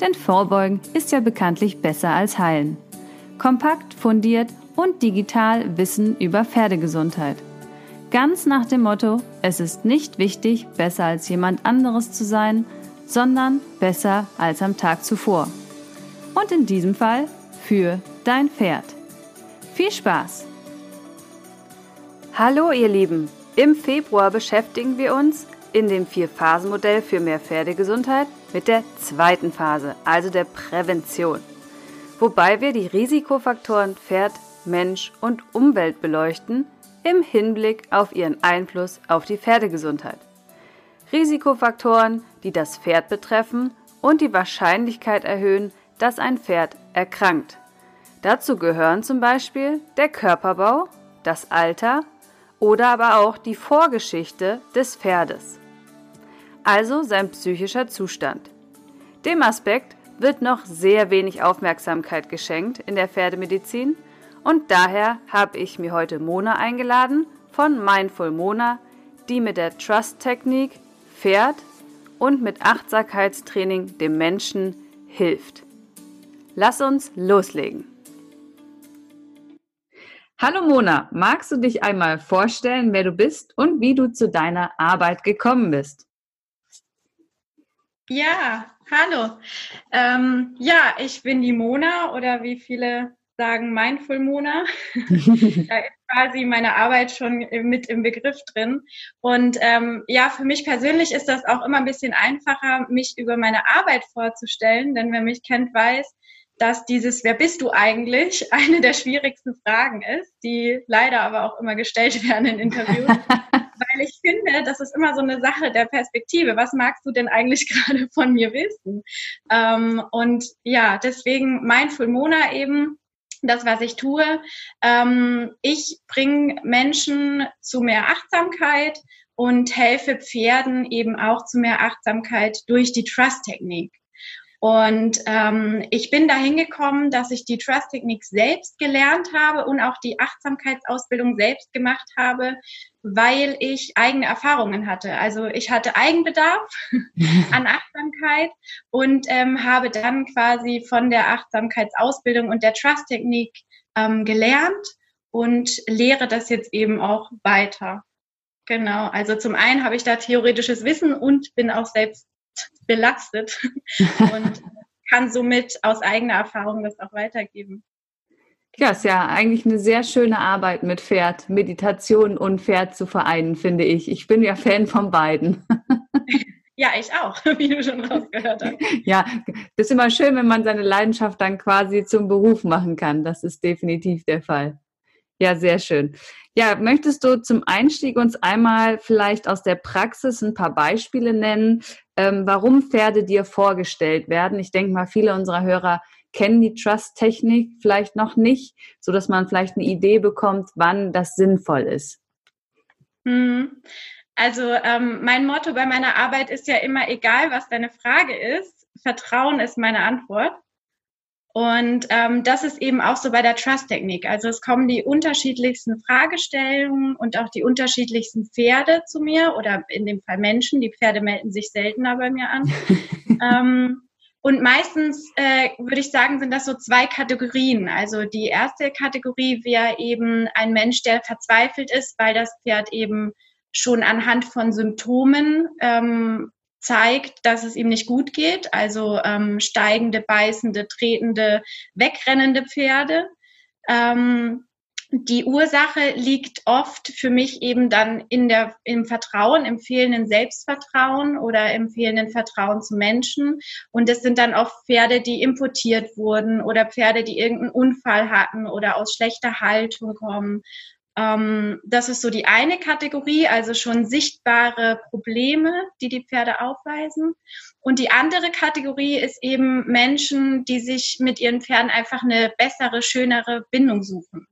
Denn Vorbeugen ist ja bekanntlich besser als Heilen. Kompakt, fundiert und digital Wissen über Pferdegesundheit. Ganz nach dem Motto, es ist nicht wichtig, besser als jemand anderes zu sein, sondern besser als am Tag zuvor. Und in diesem Fall für dein Pferd. Viel Spaß! Hallo ihr Lieben! Im Februar beschäftigen wir uns in dem Vier-Phasen-Modell für mehr Pferdegesundheit mit der zweiten Phase, also der Prävention. Wobei wir die Risikofaktoren Pferd, Mensch und Umwelt beleuchten im Hinblick auf ihren Einfluss auf die Pferdegesundheit. Risikofaktoren, die das Pferd betreffen und die Wahrscheinlichkeit erhöhen, dass ein Pferd erkrankt. Dazu gehören zum Beispiel der Körperbau, das Alter oder aber auch die Vorgeschichte des Pferdes, also sein psychischer Zustand. Dem Aspekt wird noch sehr wenig Aufmerksamkeit geschenkt in der Pferdemedizin und daher habe ich mir heute Mona eingeladen von Mindful Mona, die mit der Trust-Technik Pferd und mit Achtsamkeitstraining dem Menschen hilft. Lass uns loslegen. Hallo Mona, magst du dich einmal vorstellen, wer du bist und wie du zu deiner Arbeit gekommen bist? Ja, hallo. Ähm, ja, ich bin die Mona oder wie viele sagen Mindful Mona. da ist quasi meine Arbeit schon mit im Begriff drin. Und ähm, ja, für mich persönlich ist das auch immer ein bisschen einfacher, mich über meine Arbeit vorzustellen, denn wer mich kennt, weiß, dass dieses Wer bist du eigentlich eine der schwierigsten Fragen ist, die leider aber auch immer gestellt werden in Interviews. Weil ich finde, das ist immer so eine Sache der Perspektive. Was magst du denn eigentlich gerade von mir wissen? Ähm, und ja, deswegen Mindful Mona eben das, was ich tue. Ähm, ich bringe Menschen zu mehr Achtsamkeit und helfe Pferden eben auch zu mehr Achtsamkeit durch die Trust-Technik. Und ähm, ich bin dahin gekommen, dass ich die Trust-Technik selbst gelernt habe und auch die Achtsamkeitsausbildung selbst gemacht habe, weil ich eigene Erfahrungen hatte. Also ich hatte Eigenbedarf an Achtsamkeit und ähm, habe dann quasi von der Achtsamkeitsausbildung und der Trust-Technik ähm, gelernt und lehre das jetzt eben auch weiter. Genau, also zum einen habe ich da theoretisches Wissen und bin auch selbst belastet und kann somit aus eigener Erfahrung das auch weitergeben. Ja, ist ja eigentlich eine sehr schöne Arbeit mit Pferd, Meditation und Pferd zu vereinen, finde ich. Ich bin ja Fan von beiden. Ja, ich auch, wie du schon rausgehört hast. Ja, das ist immer schön, wenn man seine Leidenschaft dann quasi zum Beruf machen kann. Das ist definitiv der Fall. Ja, sehr schön. Ja, möchtest du zum Einstieg uns einmal vielleicht aus der Praxis ein paar Beispiele nennen, ähm, warum Pferde dir vorgestellt werden? Ich denke mal, viele unserer Hörer kennen die Trust-Technik vielleicht noch nicht, so dass man vielleicht eine Idee bekommt, wann das sinnvoll ist. Hm. Also ähm, mein Motto bei meiner Arbeit ist ja immer, egal was deine Frage ist, Vertrauen ist meine Antwort. Und ähm, das ist eben auch so bei der Trust-Technik. Also es kommen die unterschiedlichsten Fragestellungen und auch die unterschiedlichsten Pferde zu mir oder in dem Fall Menschen. Die Pferde melden sich seltener bei mir an. ähm, und meistens äh, würde ich sagen, sind das so zwei Kategorien. Also die erste Kategorie wäre eben ein Mensch, der verzweifelt ist, weil das Pferd eben schon anhand von Symptomen ähm, zeigt, dass es ihm nicht gut geht, also ähm, steigende, beißende, tretende, wegrennende Pferde. Ähm, die Ursache liegt oft für mich eben dann in der, im Vertrauen, im fehlenden Selbstvertrauen oder im fehlenden Vertrauen zu Menschen. Und es sind dann oft Pferde, die importiert wurden oder Pferde, die irgendeinen Unfall hatten oder aus schlechter Haltung kommen das ist so die eine Kategorie, also schon sichtbare Probleme, die die Pferde aufweisen. Und die andere Kategorie ist eben Menschen, die sich mit ihren Pferden einfach eine bessere, schönere Bindung suchen.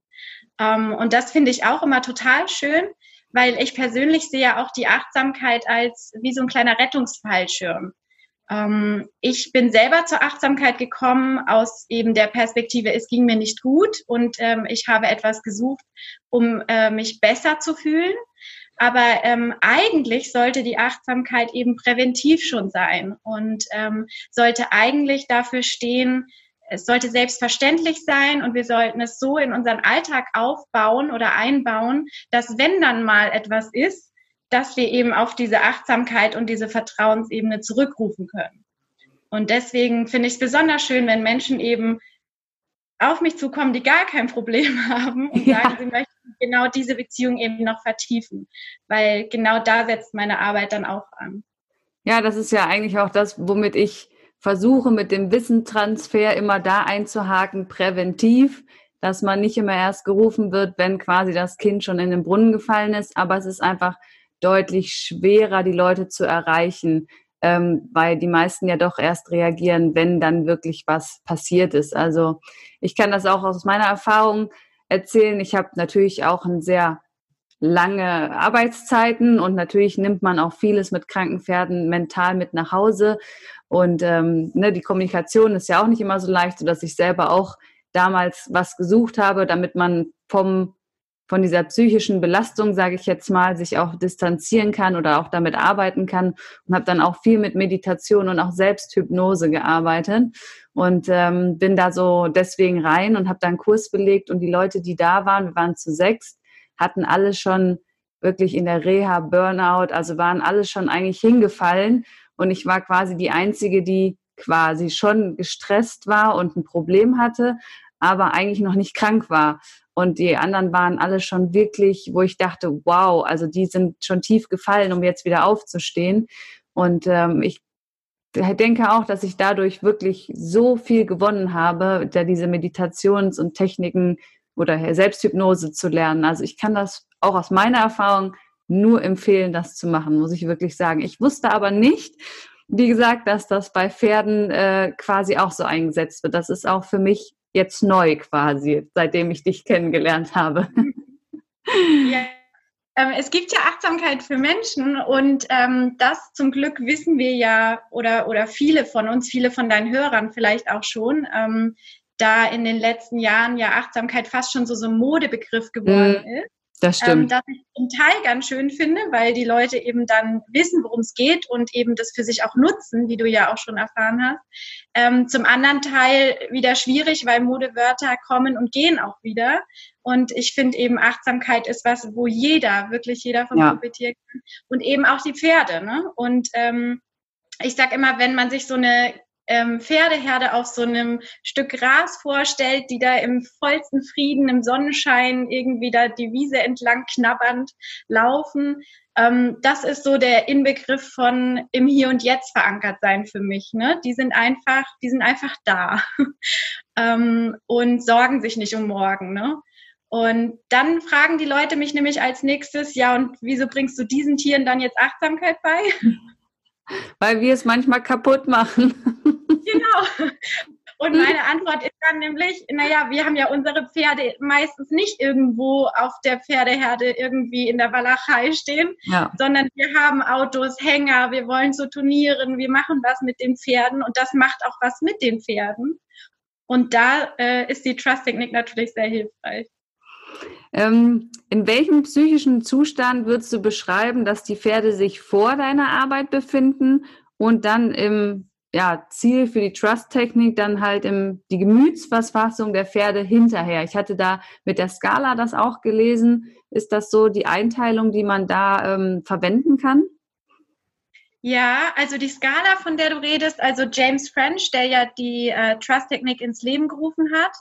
Ähm, und das finde ich auch immer total schön, weil ich persönlich sehe auch die Achtsamkeit als wie so ein kleiner Rettungsfallschirm. Ähm, ich bin selber zur Achtsamkeit gekommen aus eben der Perspektive, es ging mir nicht gut und ähm, ich habe etwas gesucht, um äh, mich besser zu fühlen. Aber ähm, eigentlich sollte die Achtsamkeit eben präventiv schon sein und ähm, sollte eigentlich dafür stehen, es sollte selbstverständlich sein und wir sollten es so in unseren Alltag aufbauen oder einbauen, dass wenn dann mal etwas ist, dass wir eben auf diese Achtsamkeit und diese Vertrauensebene zurückrufen können. Und deswegen finde ich es besonders schön, wenn Menschen eben auf mich zukommen, die gar kein Problem haben und ja. sagen, sie möchten genau diese Beziehung eben noch vertiefen, weil genau da setzt meine Arbeit dann auch an. Ja, das ist ja eigentlich auch das, womit ich versuche, mit dem Wissentransfer immer da einzuhaken, präventiv, dass man nicht immer erst gerufen wird, wenn quasi das Kind schon in den Brunnen gefallen ist, aber es ist einfach deutlich schwerer, die Leute zu erreichen, ähm, weil die meisten ja doch erst reagieren, wenn dann wirklich was passiert ist. Also ich kann das auch aus meiner Erfahrung erzählen. Ich habe natürlich auch ein sehr lange Arbeitszeiten und natürlich nimmt man auch vieles mit kranken Pferden mental mit nach Hause. Und ähm, ne, die Kommunikation ist ja auch nicht immer so leicht, sodass ich selber auch damals was gesucht habe, damit man vom von dieser psychischen Belastung, sage ich jetzt mal, sich auch distanzieren kann oder auch damit arbeiten kann und habe dann auch viel mit Meditation und auch Selbsthypnose gearbeitet und ähm, bin da so deswegen rein und habe da einen Kurs belegt und die Leute, die da waren, wir waren zu sechs, hatten alle schon wirklich in der Reha Burnout, also waren alle schon eigentlich hingefallen und ich war quasi die einzige, die quasi schon gestresst war und ein Problem hatte, aber eigentlich noch nicht krank war. Und die anderen waren alle schon wirklich, wo ich dachte, wow, also die sind schon tief gefallen, um jetzt wieder aufzustehen. Und ähm, ich denke auch, dass ich dadurch wirklich so viel gewonnen habe, da diese Meditations- und Techniken oder Selbsthypnose zu lernen. Also ich kann das auch aus meiner Erfahrung nur empfehlen, das zu machen, muss ich wirklich sagen. Ich wusste aber nicht, wie gesagt, dass das bei Pferden äh, quasi auch so eingesetzt wird. Das ist auch für mich jetzt neu quasi, seitdem ich dich kennengelernt habe. Ja. Ähm, es gibt ja Achtsamkeit für Menschen und ähm, das zum Glück wissen wir ja oder, oder viele von uns, viele von deinen Hörern vielleicht auch schon, ähm, da in den letzten Jahren ja Achtsamkeit fast schon so so ein Modebegriff geworden mhm. ist. Das stimmt. Ähm, das ich zum Teil ganz schön finde, weil die Leute eben dann wissen, worum es geht und eben das für sich auch nutzen, wie du ja auch schon erfahren hast. Ähm, zum anderen Teil wieder schwierig, weil Modewörter kommen und gehen auch wieder. Und ich finde eben Achtsamkeit ist was, wo jeder, wirklich jeder von ja. profitieren kann. Und eben auch die Pferde. Ne? Und ähm, ich sag immer, wenn man sich so eine ähm, Pferdeherde auf so einem Stück Gras vorstellt, die da im vollsten Frieden, im Sonnenschein irgendwie da die Wiese entlang knabbernd laufen. Ähm, das ist so der Inbegriff von im Hier und Jetzt verankert sein für mich. Ne? Die sind einfach, die sind einfach da ähm, und sorgen sich nicht um morgen. Ne? Und dann fragen die Leute mich nämlich als nächstes, ja, und wieso bringst du diesen Tieren dann jetzt Achtsamkeit bei? Weil wir es manchmal kaputt machen. Und meine Antwort ist dann nämlich, naja, wir haben ja unsere Pferde meistens nicht irgendwo auf der Pferdeherde irgendwie in der Walachei stehen, ja. sondern wir haben Autos, Hänger, wir wollen zu Turnieren, wir machen was mit den Pferden und das macht auch was mit den Pferden. Und da äh, ist die Trust-Technik natürlich sehr hilfreich. Ähm, in welchem psychischen Zustand würdest du beschreiben, dass die Pferde sich vor deiner Arbeit befinden und dann im ja, Ziel für die Trust-Technik dann halt im, die Gemütsverfassung der Pferde hinterher. Ich hatte da mit der Skala das auch gelesen. Ist das so die Einteilung, die man da ähm, verwenden kann? Ja, also die Skala, von der du redest, also James French, der ja die äh, Trust-Technik ins Leben gerufen hat,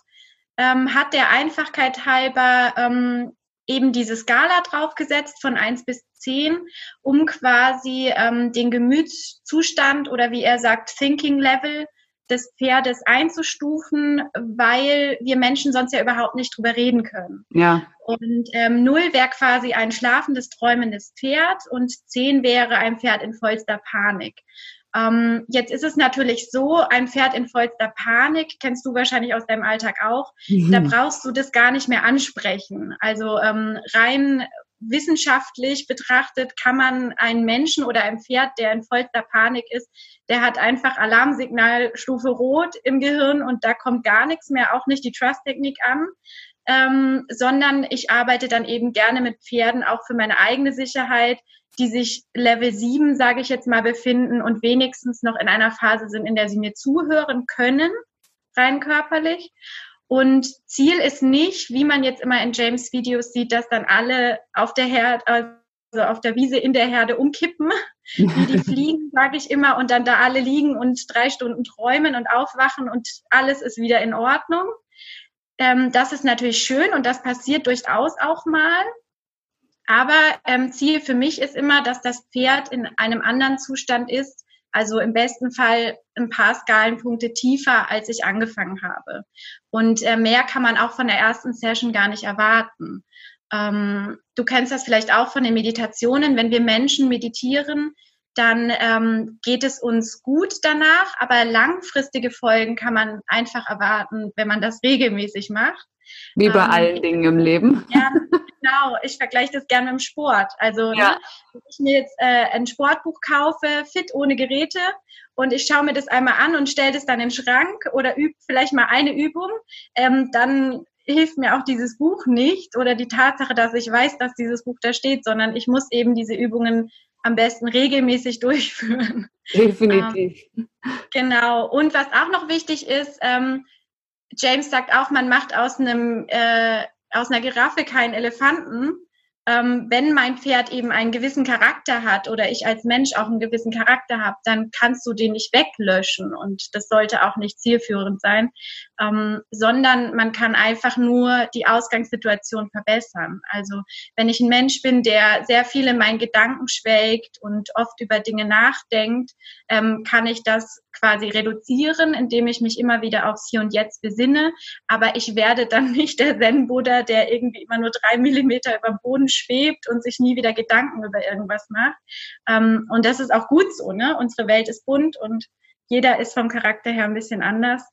ähm, hat der Einfachkeit halber ähm, eben diese Skala draufgesetzt von 1 bis 10, um quasi ähm, den Gemütszustand oder wie er sagt, Thinking Level des Pferdes einzustufen, weil wir Menschen sonst ja überhaupt nicht drüber reden können. Ja. Und ähm, null wäre quasi ein schlafendes, träumendes Pferd und zehn wäre ein Pferd in vollster Panik. Ähm, jetzt ist es natürlich so, ein Pferd in vollster Panik, kennst du wahrscheinlich aus deinem Alltag auch, mhm. da brauchst du das gar nicht mehr ansprechen. Also ähm, rein wissenschaftlich betrachtet kann man einen Menschen oder ein Pferd, der in vollster Panik ist, der hat einfach Alarmsignalstufe Rot im Gehirn und da kommt gar nichts mehr, auch nicht die Trust-Technik an. Ähm, sondern ich arbeite dann eben gerne mit Pferden auch für meine eigene Sicherheit, die sich Level 7, sage ich jetzt mal, befinden und wenigstens noch in einer Phase sind, in der sie mir zuhören können, rein körperlich. Und Ziel ist nicht, wie man jetzt immer in James Videos sieht, dass dann alle auf der Herde, also auf der Wiese in der Herde umkippen, wie die fliegen, sage ich immer, und dann da alle liegen und drei Stunden träumen und aufwachen und alles ist wieder in Ordnung. Ähm, das ist natürlich schön und das passiert durchaus auch mal. Aber ähm, Ziel für mich ist immer, dass das Pferd in einem anderen Zustand ist, also im besten Fall ein paar Skalenpunkte tiefer, als ich angefangen habe. Und äh, mehr kann man auch von der ersten Session gar nicht erwarten. Ähm, du kennst das vielleicht auch von den Meditationen. Wenn wir Menschen meditieren, dann ähm, geht es uns gut danach, aber langfristige Folgen kann man einfach erwarten, wenn man das regelmäßig macht. Wie bei ähm, allen Dingen im Leben. Ja, genau. Ich vergleiche das gerne mit dem Sport. Also, ja. ne, wenn ich mir jetzt äh, ein Sportbuch kaufe, fit ohne Geräte, und ich schaue mir das einmal an und stelle das dann in den Schrank oder übe vielleicht mal eine Übung, ähm, dann hilft mir auch dieses Buch nicht oder die Tatsache, dass ich weiß, dass dieses Buch da steht, sondern ich muss eben diese Übungen am besten regelmäßig durchführen. Definitiv. Ähm, genau. Und was auch noch wichtig ist, ähm, James sagt auch, man macht aus einem äh, aus einer Giraffe keinen Elefanten ähm, wenn mein Pferd eben einen gewissen Charakter hat oder ich als Mensch auch einen gewissen Charakter habe, dann kannst du den nicht weglöschen und das sollte auch nicht zielführend sein, ähm, sondern man kann einfach nur die Ausgangssituation verbessern. Also wenn ich ein Mensch bin, der sehr viel in meinen Gedanken schwelgt und oft über Dinge nachdenkt, ähm, kann ich das quasi reduzieren, indem ich mich immer wieder aufs Hier und Jetzt besinne. Aber ich werde dann nicht der Zen-Buddha, der irgendwie immer nur drei Millimeter über dem Boden schwebt und sich nie wieder Gedanken über irgendwas macht. Ähm, und das ist auch gut so, ne? Unsere Welt ist bunt und jeder ist vom Charakter her ein bisschen anders.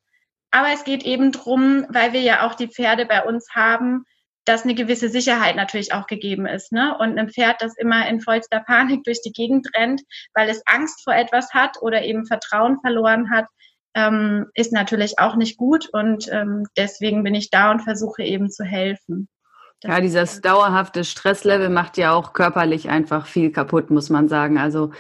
Aber es geht eben drum, weil wir ja auch die Pferde bei uns haben, dass eine gewisse Sicherheit natürlich auch gegeben ist. Ne? Und ein Pferd, das immer in vollster Panik durch die Gegend rennt, weil es Angst vor etwas hat oder eben Vertrauen verloren hat, ähm, ist natürlich auch nicht gut. Und ähm, deswegen bin ich da und versuche eben zu helfen. Ja, dieses dauerhafte Stresslevel macht ja auch körperlich einfach viel kaputt, muss man sagen. Also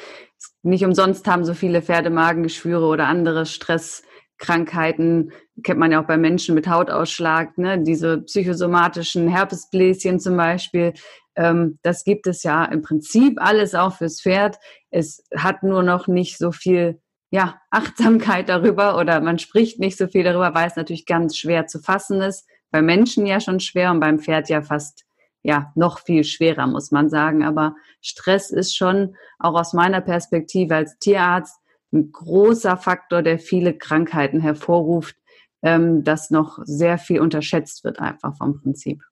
nicht umsonst haben so viele Pferde Magengeschwüre oder andere Stress Krankheiten, kennt man ja auch bei Menschen mit Hautausschlag, ne? diese psychosomatischen Herpesbläschen zum Beispiel. Ähm, das gibt es ja im Prinzip alles auch fürs Pferd. Es hat nur noch nicht so viel ja, Achtsamkeit darüber oder man spricht nicht so viel darüber, weil es natürlich ganz schwer zu fassen ist. Bei Menschen ja schon schwer und beim Pferd ja fast ja noch viel schwerer, muss man sagen. Aber Stress ist schon auch aus meiner Perspektive als Tierarzt ein großer Faktor, der viele Krankheiten hervorruft, ähm, das noch sehr viel unterschätzt wird einfach vom Prinzip.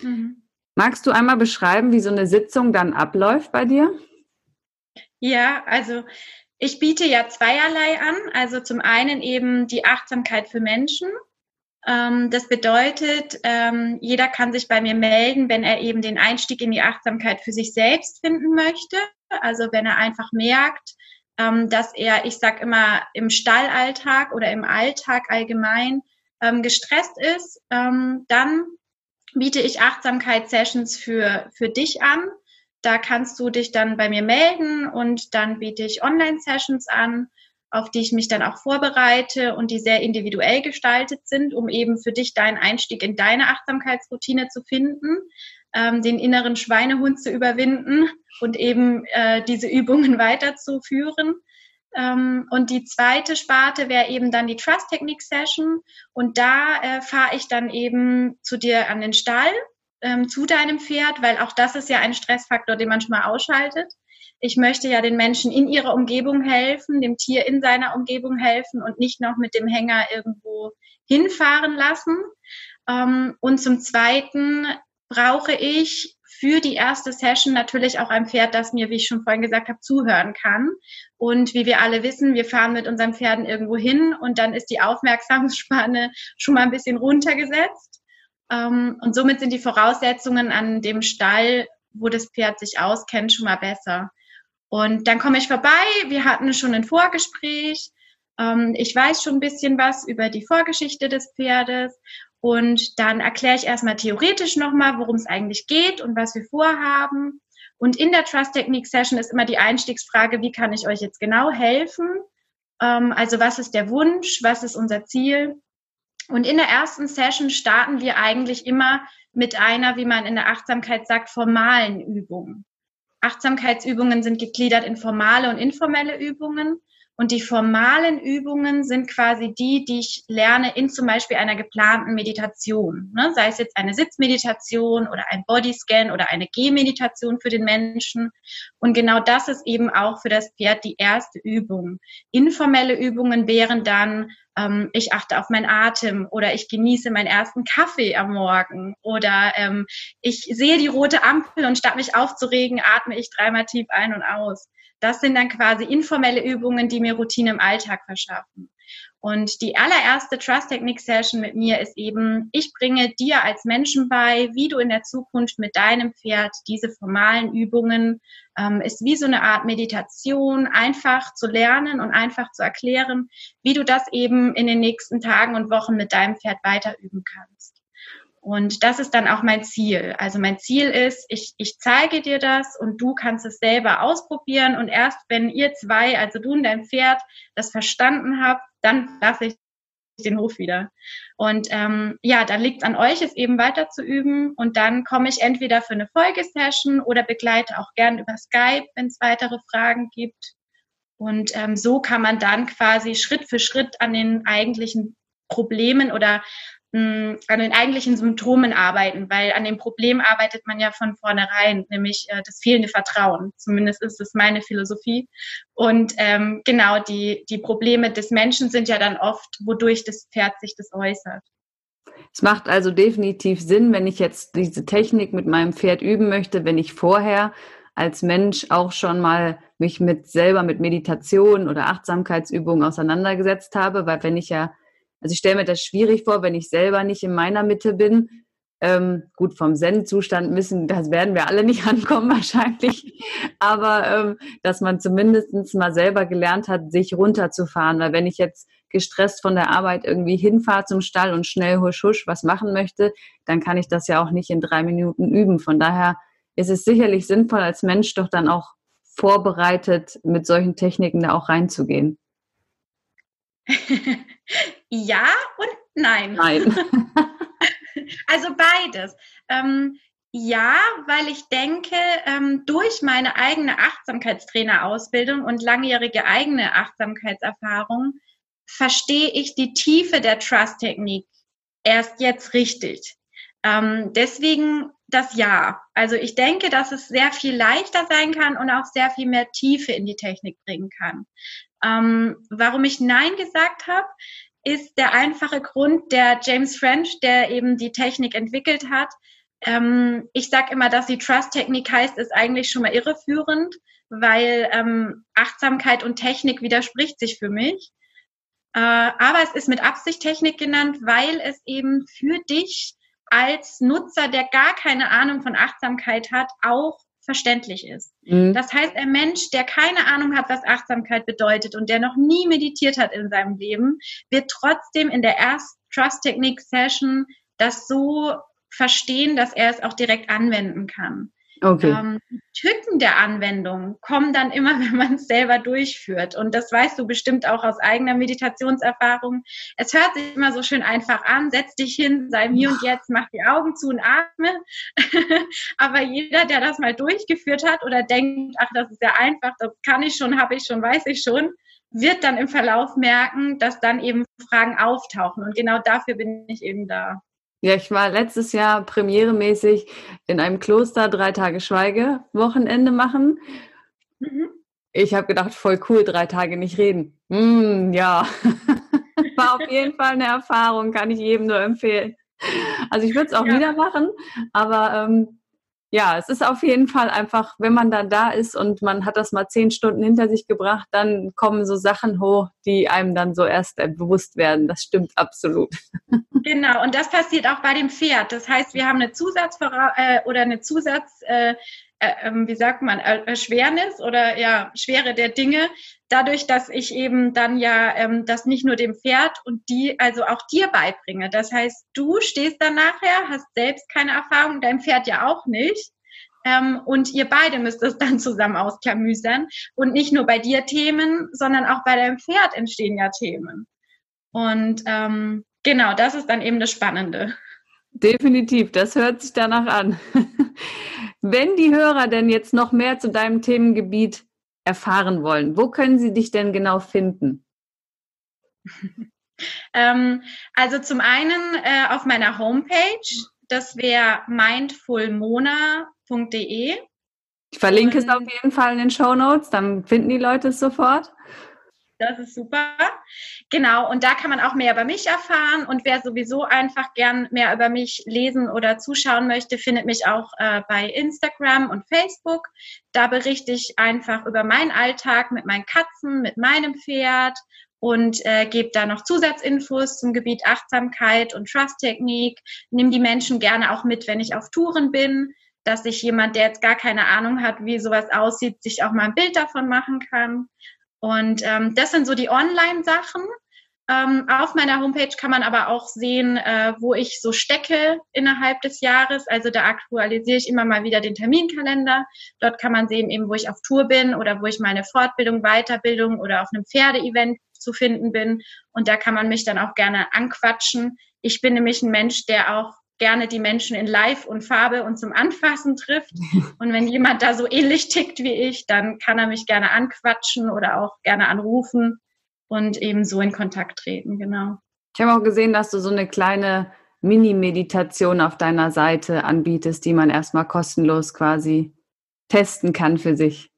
Mhm. Magst du einmal beschreiben, wie so eine Sitzung dann abläuft bei dir? Ja, also ich biete ja zweierlei an. Also zum einen eben die Achtsamkeit für Menschen. Ähm, das bedeutet, ähm, jeder kann sich bei mir melden, wenn er eben den Einstieg in die Achtsamkeit für sich selbst finden möchte. Also wenn er einfach merkt, ähm, dass er, ich sag immer, im Stallalltag oder im Alltag allgemein gestresst ist, dann biete ich Achtsamkeitssessions für, für dich an. Da kannst du dich dann bei mir melden und dann biete ich Online-Sessions an, auf die ich mich dann auch vorbereite und die sehr individuell gestaltet sind, um eben für dich deinen Einstieg in deine Achtsamkeitsroutine zu finden ähm, den inneren Schweinehund zu überwinden und eben äh, diese Übungen weiterzuführen. Ähm, und die zweite Sparte wäre eben dann die Trust Technique Session. Und da äh, fahre ich dann eben zu dir an den Stall, ähm, zu deinem Pferd, weil auch das ist ja ein Stressfaktor, den man schon mal ausschaltet. Ich möchte ja den Menschen in ihrer Umgebung helfen, dem Tier in seiner Umgebung helfen und nicht noch mit dem Hänger irgendwo hinfahren lassen. Ähm, und zum Zweiten brauche ich für die erste Session natürlich auch ein Pferd, das mir, wie ich schon vorhin gesagt habe, zuhören kann. Und wie wir alle wissen, wir fahren mit unseren Pferden irgendwo hin und dann ist die Aufmerksamsspanne schon mal ein bisschen runtergesetzt. Ähm, und somit sind die Voraussetzungen an dem Stall, wo das Pferd sich auskennt, schon mal besser. Und dann komme ich vorbei. Wir hatten schon ein Vorgespräch. Ähm, ich weiß schon ein bisschen was über die Vorgeschichte des Pferdes. Und dann erkläre ich erstmal theoretisch nochmal, worum es eigentlich geht und was wir vorhaben. Und in der Trust Technique Session ist immer die Einstiegsfrage, wie kann ich euch jetzt genau helfen? Ähm, also was ist der Wunsch? Was ist unser Ziel? Und in der ersten Session starten wir eigentlich immer mit einer, wie man in der Achtsamkeit sagt, formalen Übung. Achtsamkeitsübungen sind gegliedert in formale und informelle Übungen. Und die formalen Übungen sind quasi die, die ich lerne in zum Beispiel einer geplanten Meditation. Ne? Sei es jetzt eine Sitzmeditation oder ein Bodyscan oder eine Gehmeditation für den Menschen. Und genau das ist eben auch für das Pferd die erste Übung. Informelle Übungen wären dann, ähm, ich achte auf meinen Atem oder ich genieße meinen ersten Kaffee am Morgen oder ähm, ich sehe die rote Ampel und statt mich aufzuregen, atme ich dreimal tief ein und aus. Das sind dann quasi informelle Übungen, die mir Routine im Alltag verschaffen. Und die allererste Trust Technique Session mit mir ist eben, ich bringe dir als Menschen bei, wie du in der Zukunft mit deinem Pferd diese formalen Übungen, ähm, ist wie so eine Art Meditation, einfach zu lernen und einfach zu erklären, wie du das eben in den nächsten Tagen und Wochen mit deinem Pferd weiter üben kannst. Und das ist dann auch mein Ziel. Also mein Ziel ist, ich, ich zeige dir das und du kannst es selber ausprobieren. Und erst wenn ihr zwei, also du und dein Pferd, das verstanden habt, dann lasse ich den Hof wieder. Und ähm, ja, dann liegt es an euch, es eben weiter zu üben. Und dann komme ich entweder für eine Folgesession oder begleite auch gern über Skype, wenn es weitere Fragen gibt. Und ähm, so kann man dann quasi Schritt für Schritt an den eigentlichen Problemen oder an den eigentlichen Symptomen arbeiten, weil an dem Problem arbeitet man ja von vornherein, nämlich äh, das fehlende Vertrauen. Zumindest ist es meine Philosophie. Und ähm, genau, die, die Probleme des Menschen sind ja dann oft, wodurch das Pferd sich das äußert. Es macht also definitiv Sinn, wenn ich jetzt diese Technik mit meinem Pferd üben möchte, wenn ich vorher als Mensch auch schon mal mich mit selber mit Meditation oder Achtsamkeitsübungen auseinandergesetzt habe, weil wenn ich ja also ich stelle mir das schwierig vor, wenn ich selber nicht in meiner Mitte bin. Ähm, gut, vom Zen-Zustand müssen, das werden wir alle nicht ankommen wahrscheinlich, aber ähm, dass man zumindest mal selber gelernt hat, sich runterzufahren, weil wenn ich jetzt gestresst von der Arbeit irgendwie hinfahre zum Stall und schnell husch husch was machen möchte, dann kann ich das ja auch nicht in drei Minuten üben. Von daher ist es sicherlich sinnvoll, als Mensch doch dann auch vorbereitet mit solchen Techniken da auch reinzugehen. Ja und nein. Nein. also beides. Ähm, ja, weil ich denke, ähm, durch meine eigene Achtsamkeitstrainerausbildung und langjährige eigene Achtsamkeitserfahrung verstehe ich die Tiefe der Trust-Technik erst jetzt richtig. Ähm, deswegen das Ja. Also ich denke, dass es sehr viel leichter sein kann und auch sehr viel mehr Tiefe in die Technik bringen kann. Ähm, warum ich Nein gesagt habe, ist der einfache Grund, der James French, der eben die Technik entwickelt hat. Ähm, ich sage immer, dass die Trust-Technik heißt, ist eigentlich schon mal irreführend, weil ähm, Achtsamkeit und Technik widerspricht sich für mich. Äh, aber es ist mit Absicht Technik genannt, weil es eben für dich als Nutzer, der gar keine Ahnung von Achtsamkeit hat, auch verständlich ist. Mhm. Das heißt, ein Mensch, der keine Ahnung hat, was Achtsamkeit bedeutet und der noch nie meditiert hat in seinem Leben, wird trotzdem in der ersten Trust Technique Session das so verstehen, dass er es auch direkt anwenden kann. Okay. Ähm, Tücken der Anwendung kommen dann immer, wenn man es selber durchführt. Und das weißt du bestimmt auch aus eigener Meditationserfahrung. Es hört sich immer so schön einfach an. Setz dich hin, sei mir und jetzt, mach die Augen zu und atme. Aber jeder, der das mal durchgeführt hat oder denkt, ach, das ist ja einfach, das kann ich schon, habe ich schon, weiß ich schon, wird dann im Verlauf merken, dass dann eben Fragen auftauchen. Und genau dafür bin ich eben da. Ja, ich war letztes Jahr premieremäßig in einem Kloster drei Tage Schweige-Wochenende machen. Mhm. Ich habe gedacht, voll cool, drei Tage nicht reden. Mm, ja, war auf jeden Fall eine Erfahrung, kann ich jedem nur empfehlen. Also ich würde es auch ja. wieder machen, aber ähm, ja, es ist auf jeden Fall einfach, wenn man dann da ist und man hat das mal zehn Stunden hinter sich gebracht, dann kommen so Sachen hoch, die einem dann so erst äh, bewusst werden. Das stimmt absolut. Genau, und das passiert auch bei dem Pferd. Das heißt, wir haben eine Zusatzvora äh, oder eine Zusatz, äh, ähm, wie sagt man, Erschwernis oder ja, Schwere der Dinge, dadurch, dass ich eben dann ja ähm, das nicht nur dem Pferd und die, also auch dir beibringe. Das heißt, du stehst dann nachher, hast selbst keine Erfahrung, dein Pferd ja auch nicht. Ähm, und ihr beide müsst es dann zusammen ausklamüsern. Und nicht nur bei dir Themen, sondern auch bei deinem Pferd entstehen ja Themen. Und ähm, genau, das ist dann eben das Spannende. Definitiv, das hört sich danach an. Wenn die Hörer denn jetzt noch mehr zu deinem Themengebiet erfahren wollen, wo können sie dich denn genau finden? ähm, also zum einen äh, auf meiner Homepage, das wäre mindfulmona.de. Ich verlinke Und, es auf jeden Fall in den Show Notes, dann finden die Leute es sofort. Das ist super. Genau, und da kann man auch mehr über mich erfahren. Und wer sowieso einfach gern mehr über mich lesen oder zuschauen möchte, findet mich auch äh, bei Instagram und Facebook. Da berichte ich einfach über meinen Alltag mit meinen Katzen, mit meinem Pferd und äh, gebe da noch Zusatzinfos zum Gebiet Achtsamkeit und Trust-Technik. Nimm die Menschen gerne auch mit, wenn ich auf Touren bin, dass sich jemand, der jetzt gar keine Ahnung hat, wie sowas aussieht, sich auch mal ein Bild davon machen kann. Und ähm, das sind so die Online-Sachen. Ähm, auf meiner Homepage kann man aber auch sehen, äh, wo ich so stecke innerhalb des Jahres. Also da aktualisiere ich immer mal wieder den Terminkalender. Dort kann man sehen, eben wo ich auf Tour bin oder wo ich meine Fortbildung, Weiterbildung oder auf einem Pferdeevent zu finden bin. Und da kann man mich dann auch gerne anquatschen. Ich bin nämlich ein Mensch, der auch gerne die Menschen in Live und Farbe und zum Anfassen trifft. Und wenn jemand da so ähnlich tickt wie ich, dann kann er mich gerne anquatschen oder auch gerne anrufen und eben so in Kontakt treten, genau. Ich habe auch gesehen, dass du so eine kleine Mini-Meditation auf deiner Seite anbietest, die man erstmal kostenlos quasi testen kann für sich.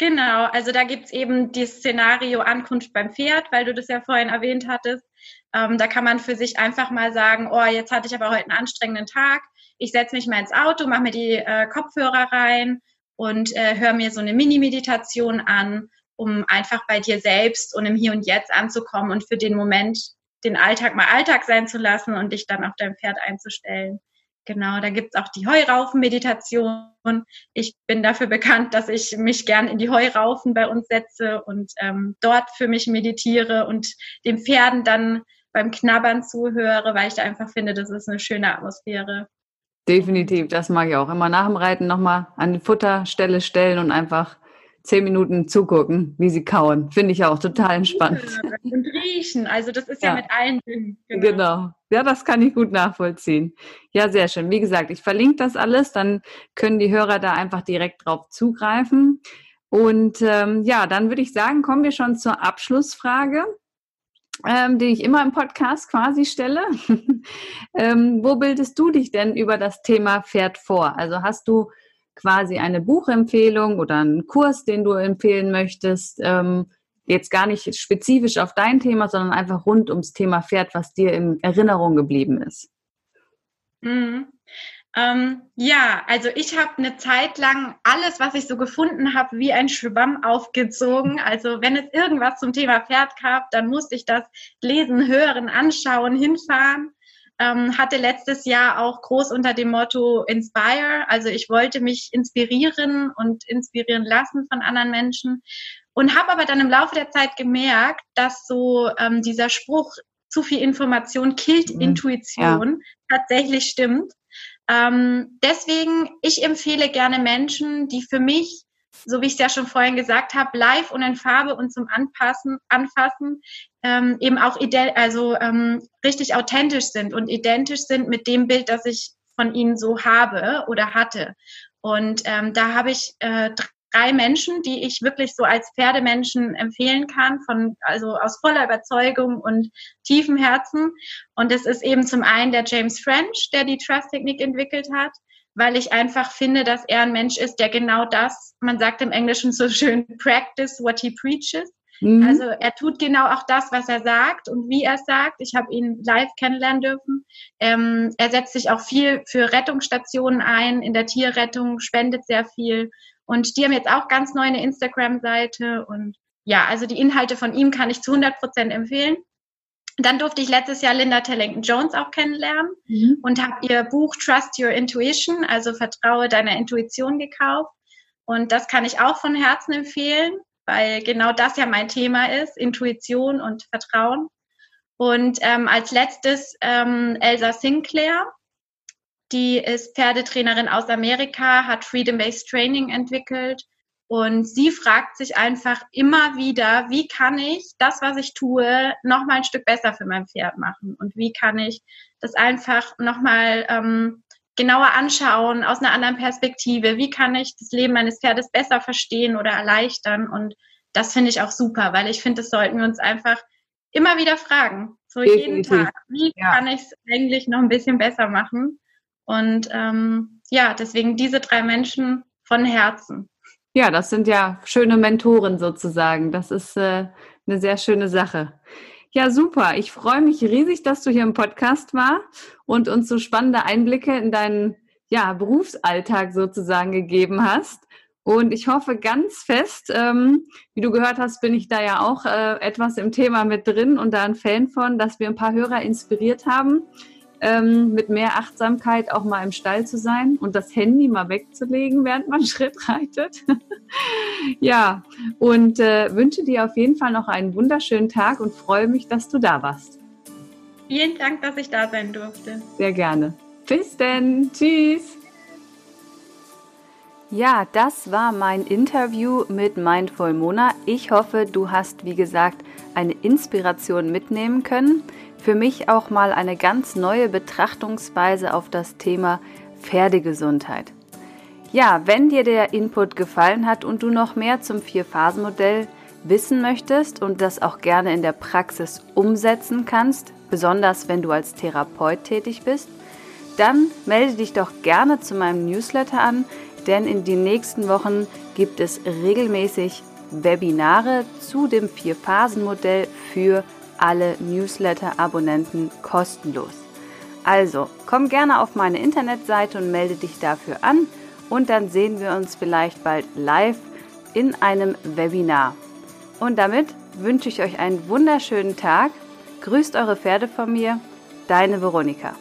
Genau, also da gibt es eben das Szenario Ankunft beim Pferd, weil du das ja vorhin erwähnt hattest. Ähm, da kann man für sich einfach mal sagen, oh, jetzt hatte ich aber heute einen anstrengenden Tag. Ich setze mich mal ins Auto, mache mir die äh, Kopfhörer rein und äh, höre mir so eine Mini-Meditation an, um einfach bei dir selbst und im Hier und Jetzt anzukommen und für den Moment den Alltag mal Alltag sein zu lassen und dich dann auf dein Pferd einzustellen. Genau, da gibt's auch die Heuraufen-Meditation. Ich bin dafür bekannt, dass ich mich gern in die Heuraufen bei uns setze und ähm, dort für mich meditiere und den Pferden dann beim Knabbern zuhöre, weil ich da einfach finde, das ist eine schöne Atmosphäre. Definitiv, das mag ich auch. Immer nach dem Reiten nochmal an die Futterstelle stellen und einfach zehn Minuten zugucken, wie sie kauen. Finde ich auch total entspannt. Und riechen, also das ist ja, ja mit allen Dingen. Genau. genau. Ja, das kann ich gut nachvollziehen. Ja, sehr schön. Wie gesagt, ich verlinke das alles, dann können die Hörer da einfach direkt drauf zugreifen. Und ähm, ja, dann würde ich sagen, kommen wir schon zur Abschlussfrage ähm, die ich immer im Podcast quasi stelle. ähm, wo bildest du dich denn über das Thema Pferd vor? Also hast du quasi eine Buchempfehlung oder einen Kurs, den du empfehlen möchtest? Ähm, jetzt gar nicht spezifisch auf dein Thema, sondern einfach rund ums Thema Pferd, was dir in Erinnerung geblieben ist. Mhm. Ähm, ja, also ich habe eine Zeit lang alles, was ich so gefunden habe, wie ein Schwamm aufgezogen. Also wenn es irgendwas zum Thema Pferd gab, dann musste ich das lesen, hören, anschauen, hinfahren. Ähm, hatte letztes Jahr auch groß unter dem Motto Inspire. Also ich wollte mich inspirieren und inspirieren lassen von anderen Menschen und habe aber dann im Laufe der Zeit gemerkt, dass so ähm, dieser Spruch zu viel Information killt mhm. Intuition ja. tatsächlich stimmt. Ähm, deswegen, ich empfehle gerne Menschen, die für mich, so wie ich es ja schon vorhin gesagt habe, live und in Farbe und zum Anpassen, Anfassen ähm, eben auch also ähm, richtig authentisch sind und identisch sind mit dem Bild, das ich von ihnen so habe oder hatte. Und ähm, da habe ich äh, drei Menschen, die ich wirklich so als Pferdemenschen empfehlen kann, von, also aus voller Überzeugung und tiefem Herzen. Und das ist eben zum einen der James French, der die Trust-Technik entwickelt hat. Weil ich einfach finde, dass er ein Mensch ist, der genau das, man sagt im Englischen so schön, practice what he preaches. Mhm. Also er tut genau auch das, was er sagt und wie er es sagt. Ich habe ihn live kennenlernen dürfen. Ähm, er setzt sich auch viel für Rettungsstationen ein, in der Tierrettung, spendet sehr viel. Und die haben jetzt auch ganz neu eine Instagram-Seite. Und ja, also die Inhalte von ihm kann ich zu 100 Prozent empfehlen. Dann durfte ich letztes Jahr Linda Tellington Jones auch kennenlernen mhm. und habe ihr Buch Trust Your Intuition, also Vertraue deiner Intuition gekauft. Und das kann ich auch von Herzen empfehlen weil genau das ja mein Thema ist, Intuition und Vertrauen. Und ähm, als letztes ähm, Elsa Sinclair, die ist Pferdetrainerin aus Amerika, hat Freedom-Based Training entwickelt und sie fragt sich einfach immer wieder, wie kann ich das, was ich tue, noch mal ein Stück besser für mein Pferd machen und wie kann ich das einfach noch mal ähm, genauer anschauen, aus einer anderen Perspektive. Wie kann ich das Leben meines Pferdes besser verstehen oder erleichtern? Und das finde ich auch super, weil ich finde, das sollten wir uns einfach immer wieder fragen. So jeden Tag. Wie ja. kann ich es eigentlich noch ein bisschen besser machen? Und ähm, ja, deswegen diese drei Menschen von Herzen. Ja, das sind ja schöne Mentoren sozusagen. Das ist äh, eine sehr schöne Sache. Ja, super. Ich freue mich riesig, dass du hier im Podcast war und uns so spannende Einblicke in deinen ja, Berufsalltag sozusagen gegeben hast. Und ich hoffe ganz fest, ähm, wie du gehört hast, bin ich da ja auch äh, etwas im Thema mit drin und da ein Fan von, dass wir ein paar Hörer inspiriert haben, ähm, mit mehr Achtsamkeit auch mal im Stall zu sein und das Handy mal wegzulegen, während man Schritt reitet. ja, und äh, wünsche dir auf jeden Fall noch einen wunderschönen Tag und freue mich, dass du da warst. Vielen Dank, dass ich da sein durfte. Sehr gerne. Bis denn. Tschüss. Ja, das war mein Interview mit Mindful Mona. Ich hoffe, du hast, wie gesagt, eine Inspiration mitnehmen können für mich auch mal eine ganz neue Betrachtungsweise auf das Thema Pferdegesundheit. Ja, wenn dir der Input gefallen hat und du noch mehr zum Vier-Phasen-Modell wissen möchtest und das auch gerne in der Praxis umsetzen kannst, besonders wenn du als Therapeut tätig bist, dann melde dich doch gerne zu meinem Newsletter an, denn in den nächsten Wochen gibt es regelmäßig Webinare zu dem Vier-Phasen-Modell für alle Newsletter-Abonnenten kostenlos. Also, komm gerne auf meine Internetseite und melde dich dafür an und dann sehen wir uns vielleicht bald live in einem Webinar. Und damit wünsche ich euch einen wunderschönen Tag. Grüßt eure Pferde von mir, deine Veronika.